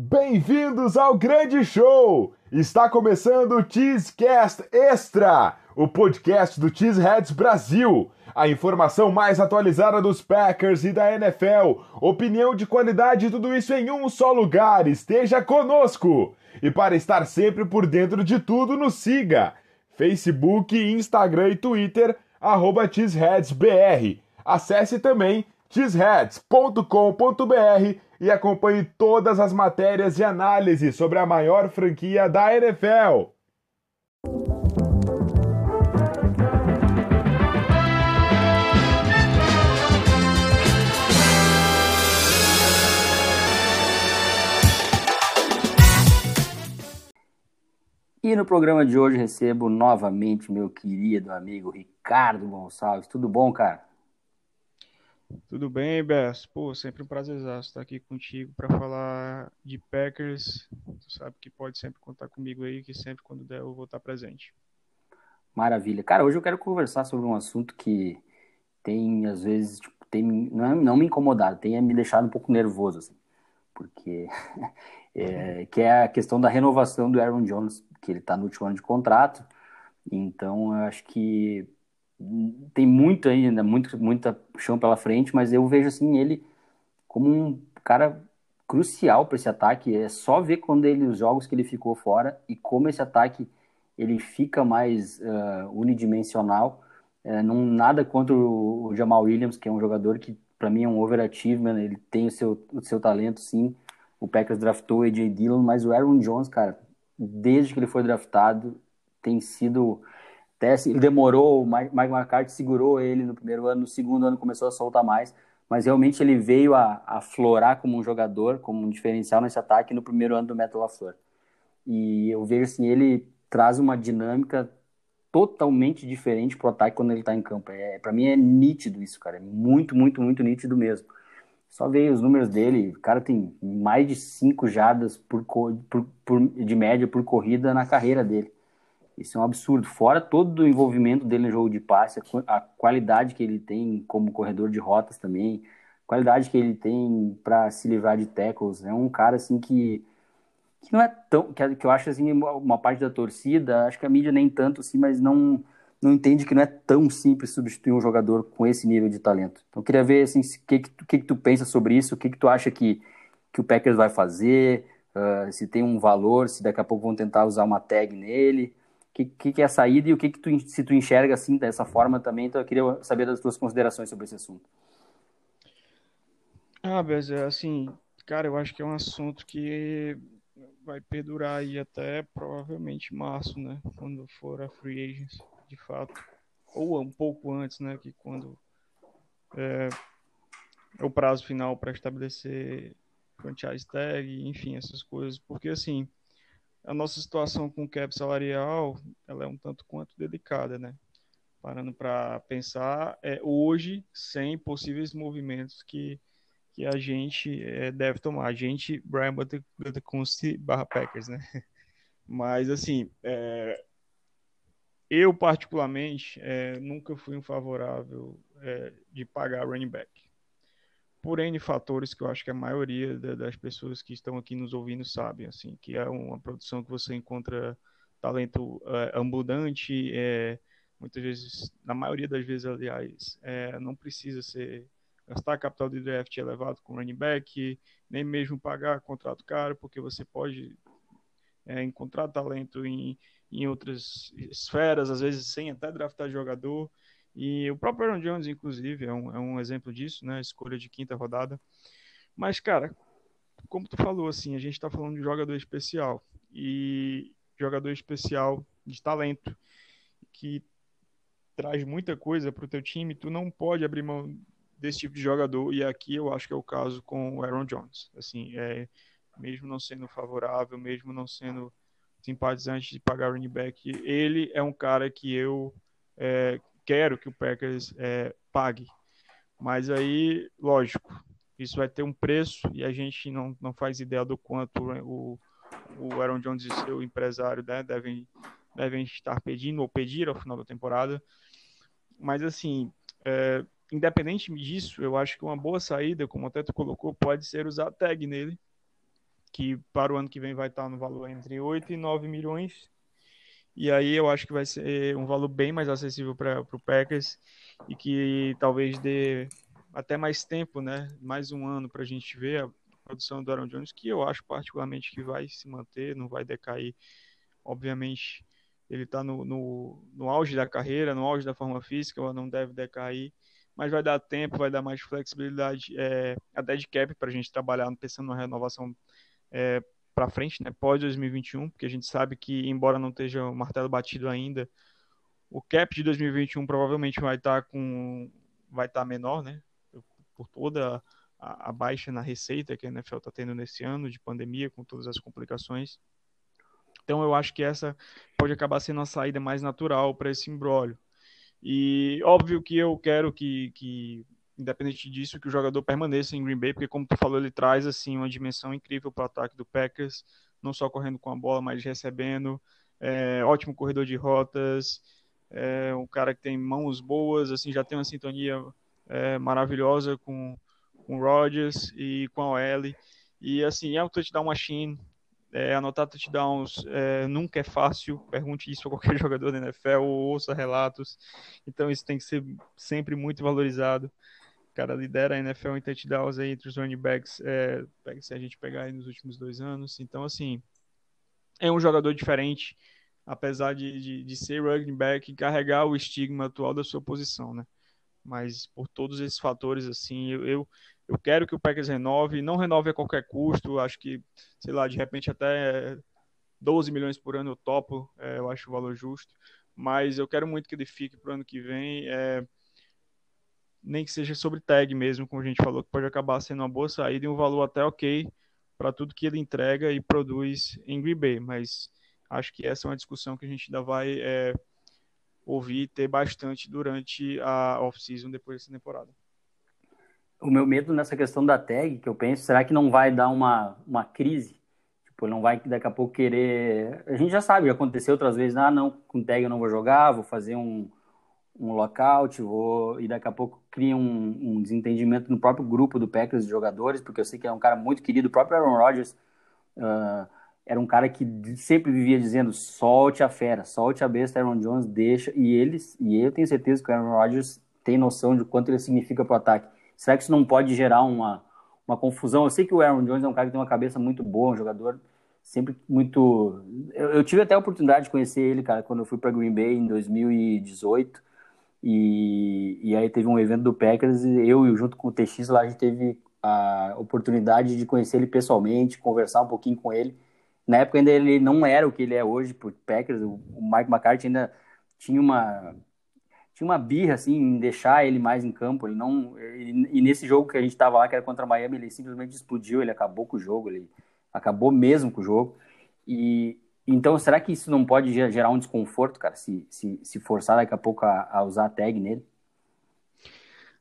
Bem-vindos ao grande show! Está começando o Cheesecast Extra, o podcast do Cheeseheads Brasil. A informação mais atualizada dos Packers e da NFL, opinião de qualidade e tudo isso em um só lugar. Esteja conosco! E para estar sempre por dentro de tudo, nos siga. Facebook, Instagram e Twitter, arroba. Acesse também cheeseheads.com.br e acompanhe todas as matérias e análises sobre a maior franquia da NFL. E no programa de hoje recebo novamente meu querido amigo Ricardo Gonçalves. Tudo bom, cara? Tudo bem, Bess? Pô, sempre um prazer estar aqui contigo para falar de Packers. Tu sabe que pode sempre contar comigo aí, que sempre quando der eu vou estar presente. Maravilha. Cara, hoje eu quero conversar sobre um assunto que tem, às vezes, tipo, tem, não, é, não me incomodado, tem me deixado um pouco nervoso, assim, porque é, que é a questão da renovação do Aaron Jones, que ele está no último ano de contrato, então eu acho que tem muito ainda, muito, muita chão pela frente, mas eu vejo assim ele como um cara crucial para esse ataque. É só ver quando ele os jogos que ele ficou fora e como esse ataque ele fica mais uh, unidimensional. É, não nada contra o, Jamal Williams, que é um jogador que para mim é um overachievement. Ele tem o seu, o seu talento, sim. O Packers draftou o AJ Dillon, mas o Aaron Jones, cara, desde que ele foi draftado, tem sido assim, ele demorou, o Mike McCarthy segurou ele no primeiro ano, no segundo ano começou a soltar mais, mas realmente ele veio a, a florar como um jogador, como um diferencial nesse ataque no primeiro ano do Metal LaFleur. E eu vejo assim, ele traz uma dinâmica totalmente diferente pro ataque quando ele tá em campo. É, para mim é nítido isso, cara. É muito, muito, muito nítido mesmo. Só veio os números dele, o cara tem mais de cinco jadas por, por, por, de média por corrida na carreira dele. Isso é um absurdo. Fora todo o envolvimento dele no jogo de passe, a qualidade que ele tem como corredor de rotas também, qualidade que ele tem para se livrar de tackles. É um cara assim que, que não é tão. Que, eu acho assim, uma parte da torcida, acho que a mídia nem tanto assim, mas não, não entende que não é tão simples substituir um jogador com esse nível de talento. Então eu queria ver assim, o que, que, que, que tu pensa sobre isso, o que, que tu acha que, que o Packers vai fazer. Uh, se tem um valor, se daqui a pouco vão tentar usar uma tag nele que, que, que é a saída e o que, que tu, se tu enxerga assim dessa forma também. Então eu queria saber das tuas considerações sobre esse assunto. Ah, Bezé, assim, cara, eu acho que é um assunto que vai perdurar aí até provavelmente março, né? Quando for a free agents, de fato. Ou um pouco antes, né? Que quando é, é o prazo final para estabelecer franchise tag, enfim, essas coisas. Porque, assim, a nossa situação com o cap salarial ela é um tanto quanto delicada, né? Parando para pensar, é, hoje, sem possíveis movimentos que, que a gente é, deve tomar. A gente, Brian Buttercunst barra Packers, né? Mas, assim, é, eu, particularmente, é, nunca fui um favorável é, de pagar running back por N fatores que eu acho que a maioria das pessoas que estão aqui nos ouvindo sabem, assim, que é uma produção que você encontra talento é, abundante, é, muitas vezes, na maioria das vezes, aliás, é, não precisa ser gastar capital de draft elevado com running back, nem mesmo pagar contrato caro, porque você pode é, encontrar talento em, em outras esferas, às vezes sem até draftar jogador. E o próprio Aaron Jones, inclusive, é um, é um exemplo disso, né? Escolha de quinta rodada. Mas, cara, como tu falou, assim, a gente está falando de jogador especial. E jogador especial de talento, que traz muita coisa para o teu time, tu não pode abrir mão desse tipo de jogador. E aqui eu acho que é o caso com o Aaron Jones. Assim, é, mesmo não sendo favorável, mesmo não sendo simpatizante de pagar running back, ele é um cara que eu é, quero que o Packers é, pague. Mas aí, lógico, isso vai ter um preço e a gente não, não faz ideia do quanto o, o Aaron Jones e seu empresário né, devem, devem estar pedindo ou pedir ao final da temporada. Mas assim, é, independente disso, eu acho que uma boa saída, como até tu colocou, pode ser usar a tag nele, que para o ano que vem vai estar no valor entre 8 e 9 milhões. E aí eu acho que vai ser um valor bem mais acessível para o Packers e que talvez dê até mais tempo, né? Mais um ano para a gente ver a produção do Aaron Jones, que eu acho particularmente que vai se manter, não vai decair. Obviamente, ele está no, no, no auge da carreira, no auge da forma física, não deve decair mas vai dar tempo, vai dar mais flexibilidade, é, a dead cap para a gente trabalhar pensando na renovação é, para frente, né, pós 2021, porque a gente sabe que, embora não esteja o martelo batido ainda, o cap de 2021 provavelmente vai estar tá com vai estar tá menor, né, por toda a, a, baixa na receita que a NFL está tendo nesse ano de pandemia, com todas as complicações. Então eu acho que essa pode acabar sendo a saída mais natural para esse embrólio. E óbvio que eu quero que, que, independente disso, que o jogador permaneça em Green Bay, porque como tu falou, ele traz assim uma dimensão incrível para o ataque do Packers, não só correndo com a bola, mas recebendo. É, ótimo corredor de rotas, é, um cara que tem mãos boas, assim, já tem uma sintonia é, maravilhosa com, com o Rodgers e com a OL. E assim, é um touchdown machine, é, anotar touchdowns é, nunca é fácil. Pergunte isso a qualquer jogador da NFL ou ouça relatos. Então isso tem que ser sempre muito valorizado. Cara lidera a NFL em touchdowns aí entre os running backs, é, se a gente pegar aí nos últimos dois anos. Então, assim, é um jogador diferente, apesar de, de, de ser running back e carregar o estigma atual da sua posição, né? Mas por todos esses fatores, assim, eu, eu eu quero que o Packers renove, não renove a qualquer custo, acho que, sei lá, de repente até 12 milhões por ano eu topo, é, eu acho o valor justo, mas eu quero muito que ele fique para o ano que vem, é, nem que seja sobre tag mesmo, como a gente falou, que pode acabar sendo uma boa saída e um valor até ok para tudo que ele entrega e produz em Green Bay, mas acho que essa é uma discussão que a gente ainda vai é, ouvir e ter bastante durante a off-season depois dessa temporada o meu medo nessa questão da tag, que eu penso, será que não vai dar uma, uma crise? Tipo, não vai daqui a pouco querer. A gente já sabe, já aconteceu outras vezes, ah, não, com tag eu não vou jogar, vou fazer um, um lockout, vou. E daqui a pouco cria um, um desentendimento no próprio grupo do Packers de jogadores, porque eu sei que é um cara muito querido, o próprio Aaron Rodgers. Uh, era um cara que sempre vivia dizendo solte a fera, solte a besta, Aaron Jones deixa, e eles, e eu tenho certeza que o Aaron Rodgers tem noção de quanto ele significa para o ataque. Será que isso não pode gerar uma, uma confusão? Eu sei que o Aaron Jones é um cara que tem uma cabeça muito boa, um jogador sempre muito. Eu, eu tive até a oportunidade de conhecer ele, cara, quando eu fui para Green Bay em 2018. E, e aí teve um evento do Packers e eu, junto com o TX lá, a gente teve a oportunidade de conhecer ele pessoalmente, conversar um pouquinho com ele. Na época ainda ele não era o que ele é hoje por Packers, o Mike McCarthy ainda tinha uma tinha uma birra assim em deixar ele mais em campo. Ele não ele, e nesse jogo que a gente estava lá, que era contra Miami, ele simplesmente explodiu. Ele acabou com o jogo. Ele acabou mesmo com o jogo. E então será que isso não pode gerar um desconforto, cara? Se, se, se forçar daqui a pouco a, a usar a tag nele?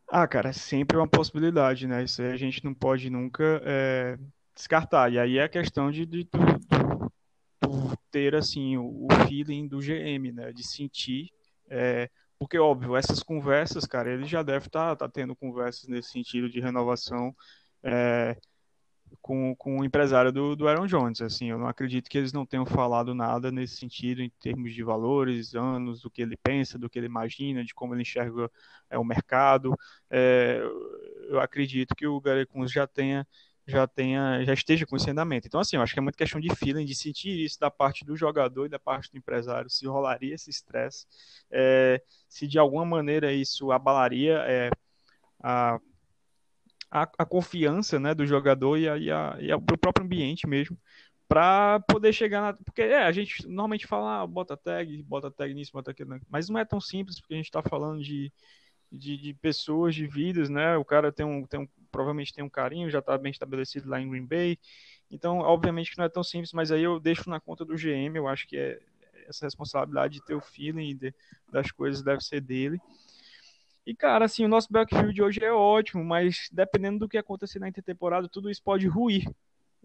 Ah, cara, é sempre uma possibilidade, né? Isso aí a gente não pode nunca é, descartar. E aí é a questão de, de, de, de ter assim o, o, feeling do GM, né? De sentir é, porque, óbvio, essas conversas, cara, ele já deve estar tá, tá tendo conversas nesse sentido de renovação é, com, com o empresário do, do Aaron Jones. Assim, eu não acredito que eles não tenham falado nada nesse sentido, em termos de valores, anos, do que ele pensa, do que ele imagina, de como ele enxerga é, o mercado. É, eu acredito que o Gary Kunz já tenha já tenha, já esteja com esse andamento. Então, assim, eu acho que é muito questão de feeling, de sentir isso da parte do jogador e da parte do empresário, se rolaria esse estresse, é, se de alguma maneira isso abalaria é, a, a, a, confiança né, do jogador e, a, e, a, e o próprio ambiente mesmo, para poder chegar na. Porque é, a gente normalmente fala, ah, bota tag, bota tag nisso, bota aquilo, mas não é tão simples, porque a gente está falando de de, de, pessoas, de vidas, né? O cara tem um, tem um, provavelmente tem um carinho, já está bem estabelecido lá em Green Bay. Então, obviamente que não é tão simples, mas aí eu deixo na conta do GM, eu acho que é essa responsabilidade de ter o feeling de, das coisas deve ser dele. E, cara, assim, o nosso backfield hoje é ótimo, mas dependendo do que acontecer na intertemporada, tudo isso pode ruir.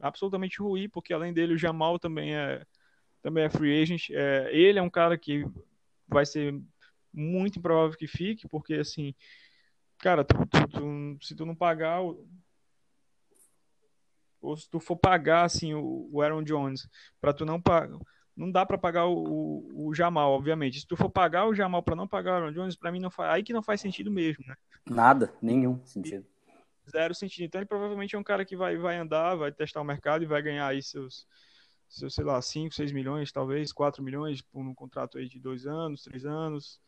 Absolutamente ruir, porque além dele, o Jamal também é, também é free agent. É, ele é um cara que vai ser muito improvável que fique, porque assim, cara, tu, tu, tu, se tu não pagar. ou se tu for pagar assim o, Aaron Jones, para tu não pagar, não dá para pagar o, o, o, Jamal, obviamente. Se tu for pagar o Jamal para não pagar o Aaron Jones, para mim não faz, aí que não faz sentido mesmo, né? Nada, nenhum sentido. Zero sentido. Então ele provavelmente é um cara que vai, vai andar, vai testar o mercado e vai ganhar aí seus, seus sei lá, 5, 6 milhões, talvez, 4 milhões por um contrato aí de dois anos, três anos,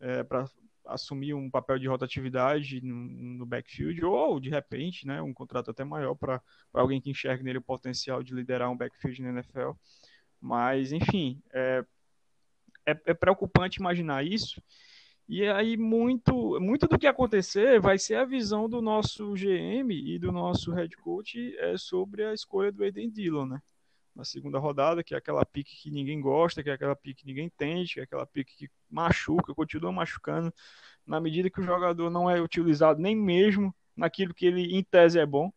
é, para assumir um papel de rotatividade no, no, backfield, ou de repente, né, um contrato até maior para alguém que enxergue nele o potencial de liderar um backfield na NFL. Mas, enfim, é, é, é preocupante imaginar isso. E aí, muito, muito do que acontecer vai ser a visão do nosso GM e do nosso head coach é, sobre a escolha do Aiden Dillon, né? na segunda rodada, que é aquela pique que ninguém gosta, que é aquela pique que ninguém entende, que é aquela pique que machuca, continua machucando, na medida que o jogador não é utilizado nem mesmo naquilo que ele, em tese, é bom.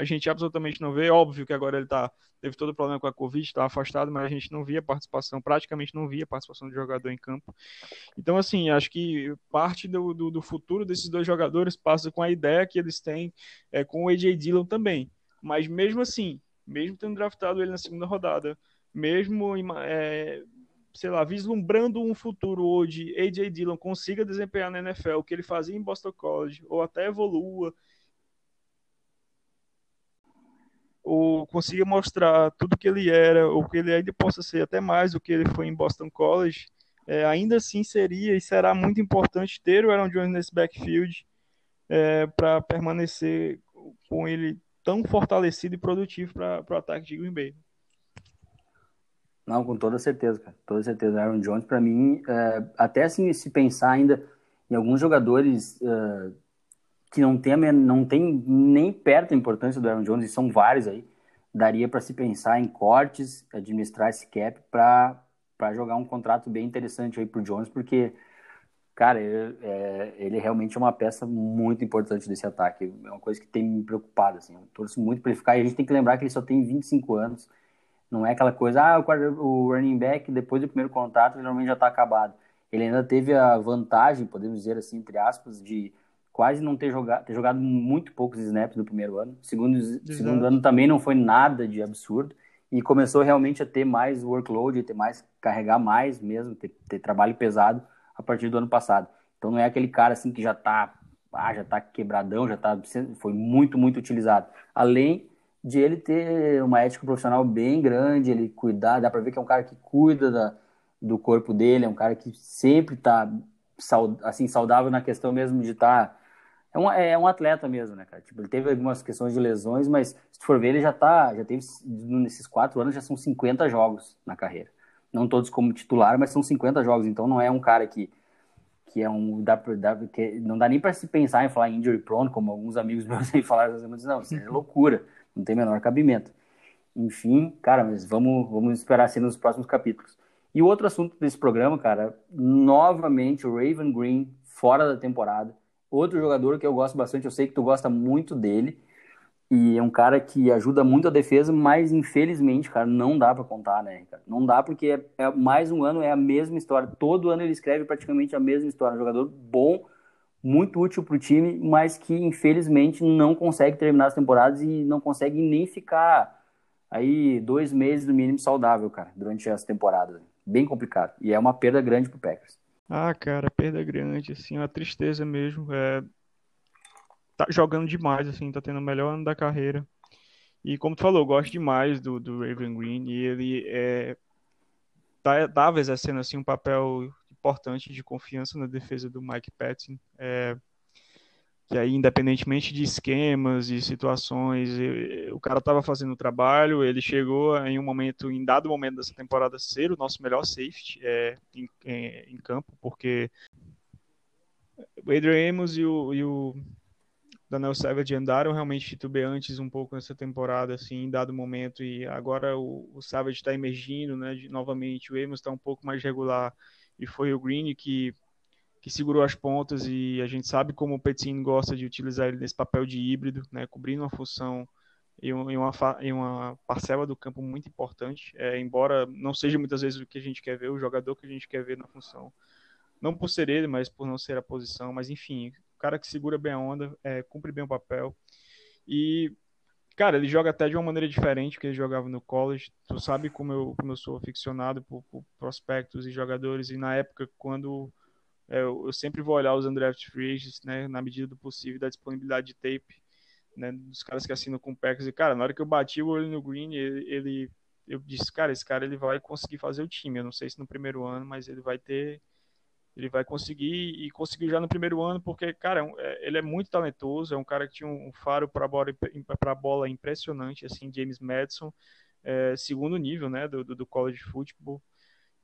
A gente absolutamente não vê, óbvio que agora ele tá, teve todo o problema com a Covid, está afastado, mas a gente não via participação, praticamente não via participação do jogador em campo. Então, assim, acho que parte do, do, do futuro desses dois jogadores passa com a ideia que eles têm é, com o AJ Dillon também. Mas mesmo assim, mesmo tendo draftado ele na segunda rodada, mesmo, é, sei lá, vislumbrando um futuro onde A.J. Dillon consiga desempenhar na NFL o que ele fazia em Boston College, ou até evolua, ou consiga mostrar tudo que ele era, ou que ele ainda possa ser até mais do que ele foi em Boston College, é, ainda assim seria e será muito importante ter o Aaron Jones nesse backfield é, para permanecer com ele tão fortalecido e produtivo para o ataque de Green Bay. Não, com toda certeza, cara. Toda certeza. Aaron Jones, para mim, é, até assim, se pensar ainda em alguns jogadores é, que não tem, não tem nem perto a importância do Aaron Jones, e são vários aí, daria para se pensar em cortes, administrar esse cap para jogar um contrato bem interessante aí pro Jones, porque Cara, eu, é, ele realmente é uma peça muito importante desse ataque. É uma coisa que tem me preocupado, assim. Eu torço muito para ele ficar. E a gente tem que lembrar que ele só tem 25 anos. Não é aquela coisa, ah, o, running back, depois do primeiro contato, normalmente já está acabado. Ele ainda teve a vantagem, podemos dizer assim, entre aspas, de quase não ter jogado, ter jogado muito poucos snaps no primeiro ano. Segundo, segundo ano também não foi nada de absurdo. E começou realmente a ter mais workload, ter mais, carregar mais mesmo, ter, ter trabalho pesado a partir do ano passado. Então não é aquele cara assim que já tá, ah, já tá quebradão, já tá, foi muito, muito utilizado. Além de ele ter uma ética profissional bem grande, ele cuidar, dá para ver que é um cara que cuida da, do corpo dele, é um cara que sempre tá assim saudável na questão mesmo de estar tá, é um, é um atleta mesmo, né, cara? Tipo, ele teve algumas questões de lesões, mas se tu for ver, ele já tá, já teve, nesses quatro anos, já são 50 jogos na carreira não todos como titular, mas são 50 jogos, então não é um cara que, que é um. Dá, dá, que não dá nem para se pensar em falar injury prone, como alguns amigos meus aí falaram, mas não, isso é loucura, não tem menor cabimento. Enfim, cara, mas vamos, vamos esperar assim nos próximos capítulos. E o outro assunto desse programa, cara, novamente o Raven Green fora da temporada. Outro jogador que eu gosto bastante, eu sei que tu gosta muito dele. E é um cara que ajuda muito a defesa, mas infelizmente, cara, não dá para contar, né? Não dá porque é, é, mais um ano é a mesma história. Todo ano ele escreve praticamente a mesma história. Um jogador bom, muito útil pro time, mas que infelizmente não consegue terminar as temporadas e não consegue nem ficar aí dois meses no mínimo saudável, cara, durante as temporadas. Bem complicado. E é uma perda grande pro Packers. Ah, cara, perda grande, assim, uma tristeza mesmo. É, tá jogando demais, assim, tá tendo o melhor ano da carreira. E como tu falou, eu gosto demais do, do Raven Green e ele é, tá, tava exercendo assim, um papel importante de confiança na defesa do Mike Patton. É, que aí, independentemente de esquemas e situações, o cara estava fazendo o trabalho, ele chegou em um momento, em dado momento dessa temporada, ser o nosso melhor safety é, em, em, em campo, porque o Adrian Amos e o, e o Daniel Savage andaram realmente titubeantes um pouco nessa temporada, assim, em dado momento, e agora o, o Savage está emergindo, né, de, novamente, o Amos está um pouco mais regular, e foi o Green que, que segurou as pontas, e a gente sabe como o Petin gosta de utilizar ele nesse papel de híbrido, né, cobrindo uma função em uma, uma parcela do campo muito importante, é, embora não seja muitas vezes o que a gente quer ver, o jogador que a gente quer ver na função. Não por ser ele, mas por não ser a posição, mas enfim, cara que segura bem a onda, é, cumpre bem o papel. E, cara, ele joga até de uma maneira diferente que ele jogava no college. Tu sabe como eu, como eu sou aficionado por, por prospectos e jogadores. E na época, quando é, eu sempre vou olhar os undrafted free agents, né, na medida do possível, da disponibilidade de tape, né, dos caras que assinam com o Packers. E, cara, na hora que eu bati o olho no Green, ele, ele, eu disse, cara, esse cara ele vai conseguir fazer o time. Eu não sei se no primeiro ano, mas ele vai ter ele vai conseguir e conseguiu já no primeiro ano, porque, cara, é é, ele é muito talentoso, é um cara que tinha um faro para bola, bola impressionante, assim, James Madison, é, segundo nível, né, do, do college football,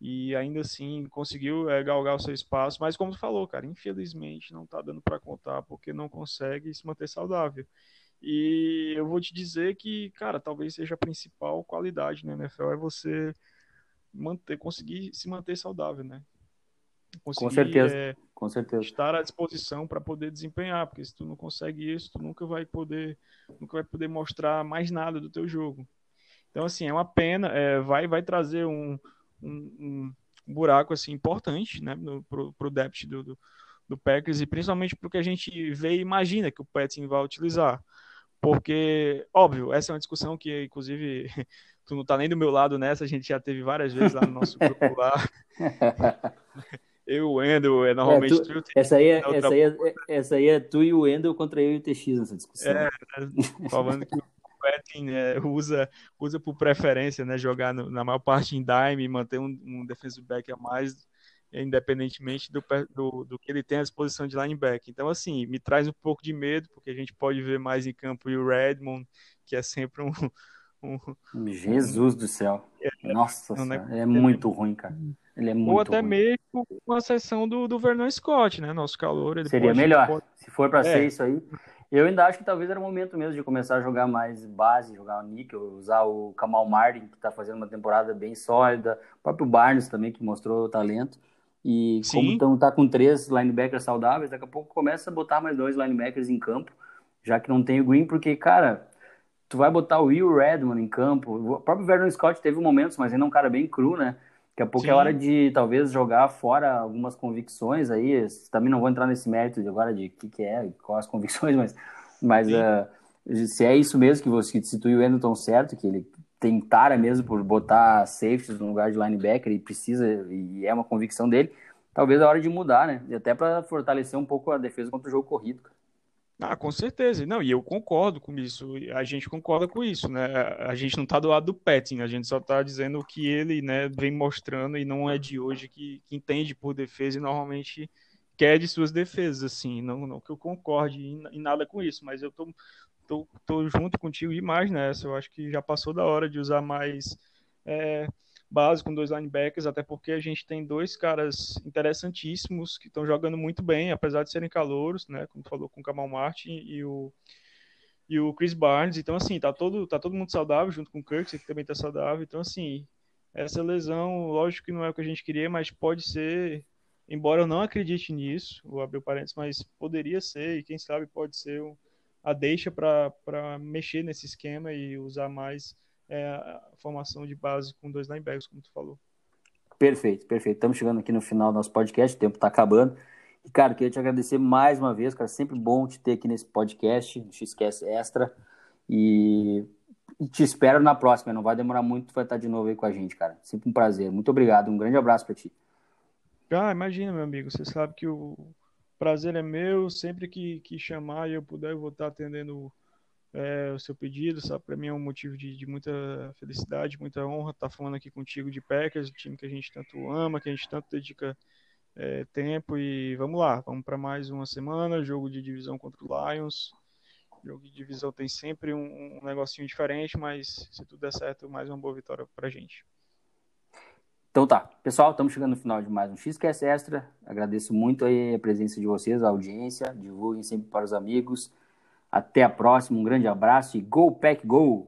e ainda assim conseguiu é, galgar o seu espaço, mas como tu falou, cara, infelizmente não tá dando para contar, porque não consegue se manter saudável. E eu vou te dizer que, cara, talvez seja a principal qualidade na NFL é você manter, conseguir se manter saudável, né? com certeza, é, com certeza. estar à disposição para poder desempenhar, porque se tu não consegue isso, tu nunca vai poder, nunca vai poder mostrar mais nada do teu jogo. Então assim é uma pena, é, vai vai trazer um, um, um, buraco assim importante, né, pro, pro depth do, do, do Packers e principalmente porque a gente vê e imagina que o Petting vai utilizar, porque óbvio essa é uma discussão que inclusive tu não tá nem do meu lado nessa, a gente já teve várias vezes lá no nosso grupo lá. eu e o Wendel, é normalmente é, tu, essa, aí é, essa, aí é, essa aí é tu e o Wendel contra eu e o TX nessa discussão. É, né, falando que o Petting né, usa, usa por preferência, né, jogar no, na maior parte em dime manter um, um defensive back a mais, independentemente do, do, do, que ele tem à disposição de linebacker. Então, assim, me traz um pouco de medo, porque a gente pode ver mais em campo o Redmond, que é sempre um... um Jesus um, do céu. É, Nossa, é, é muito ruim, cara. Ele é muito Ou até ruim. mesmo uma sessão do, do Vernon Scott, né? Nosso calor. Seria pode, melhor. Pode... Se for para é. ser isso aí. Eu ainda acho que talvez era o momento mesmo de começar a jogar mais base, jogar o níquel, usar o Kamal Martin, que está fazendo uma temporada bem sólida, o próprio Barnes também, que mostrou talento. E Sim. como então tá com três linebackers saudáveis, daqui a pouco começa a botar mais dois linebackers em campo, já que não tem o Green, porque, cara, tu vai botar o Will Redmond em campo. O próprio Vernon Scott teve momentos, mas ainda é um cara bem cru, né? Daqui a pouco Sim. é hora de talvez jogar fora algumas convicções aí. Também não vou entrar nesse mérito de agora de o que, que é, quais as convicções, mas, mas uh, se é isso mesmo que você e o Endon certo, que ele tem tara mesmo por botar safeties no lugar de linebacker e precisa, e é uma convicção dele, talvez é hora de mudar, né? E até para fortalecer um pouco a defesa contra o jogo corrido. Ah, com certeza. Não, e eu concordo com isso. A gente concorda com isso, né? A gente não está do lado do Petting, a gente só está dizendo o que ele, né, vem mostrando e não é de hoje que, que entende por defesa e normalmente quer de suas defesas, assim. Não, não que eu concorde em, em nada com isso, mas eu tô, tô, tô junto contigo demais nessa. Eu acho que já passou da hora de usar mais. É, base com dois linebackers, até porque a gente tem dois caras interessantíssimos que estão jogando muito bem, apesar de serem calouros, né? Como falou com o Kamal Martin e o e o Chris Barnes. Então assim, tá todo tá todo mundo saudável junto com o Kirk, que também tá saudável. Então assim, essa lesão, lógico que não é o que a gente queria, mas pode ser, embora eu não acredite nisso, o parênteses, mas poderia ser e quem sabe pode ser a deixa para mexer nesse esquema e usar mais é, a formação de base com dois linebackers, como tu falou. Perfeito, perfeito. Estamos chegando aqui no final do nosso podcast, o tempo está acabando. E, cara, queria te agradecer mais uma vez, cara. Sempre bom te ter aqui nesse podcast, no Xcast Extra. E, e te espero na próxima. Não vai demorar muito, tu vai estar de novo aí com a gente, cara. Sempre um prazer. Muito obrigado. Um grande abraço para ti. Ah, imagina, meu amigo. Você sabe que o prazer é meu. Sempre que, que chamar e eu puder, eu vou estar atendendo é, o seu pedido, sabe? Para mim é um motivo de, de, muita felicidade, muita honra estar falando aqui contigo de Packers, o time que a gente tanto ama, que a gente tanto dedica é, tempo e vamos lá, vamos para mais uma semana, jogo de divisão contra o Lions. Jogo de divisão tem sempre um, um negocinho diferente, mas se tudo der certo, mais uma boa vitória para a gente. Então tá, pessoal, estamos chegando no final de mais um XQS Extra. Agradeço muito aí a presença de vocês, a audiência, divulguem sempre para os amigos. Até a próxima, um grande abraço e Go Pack Go!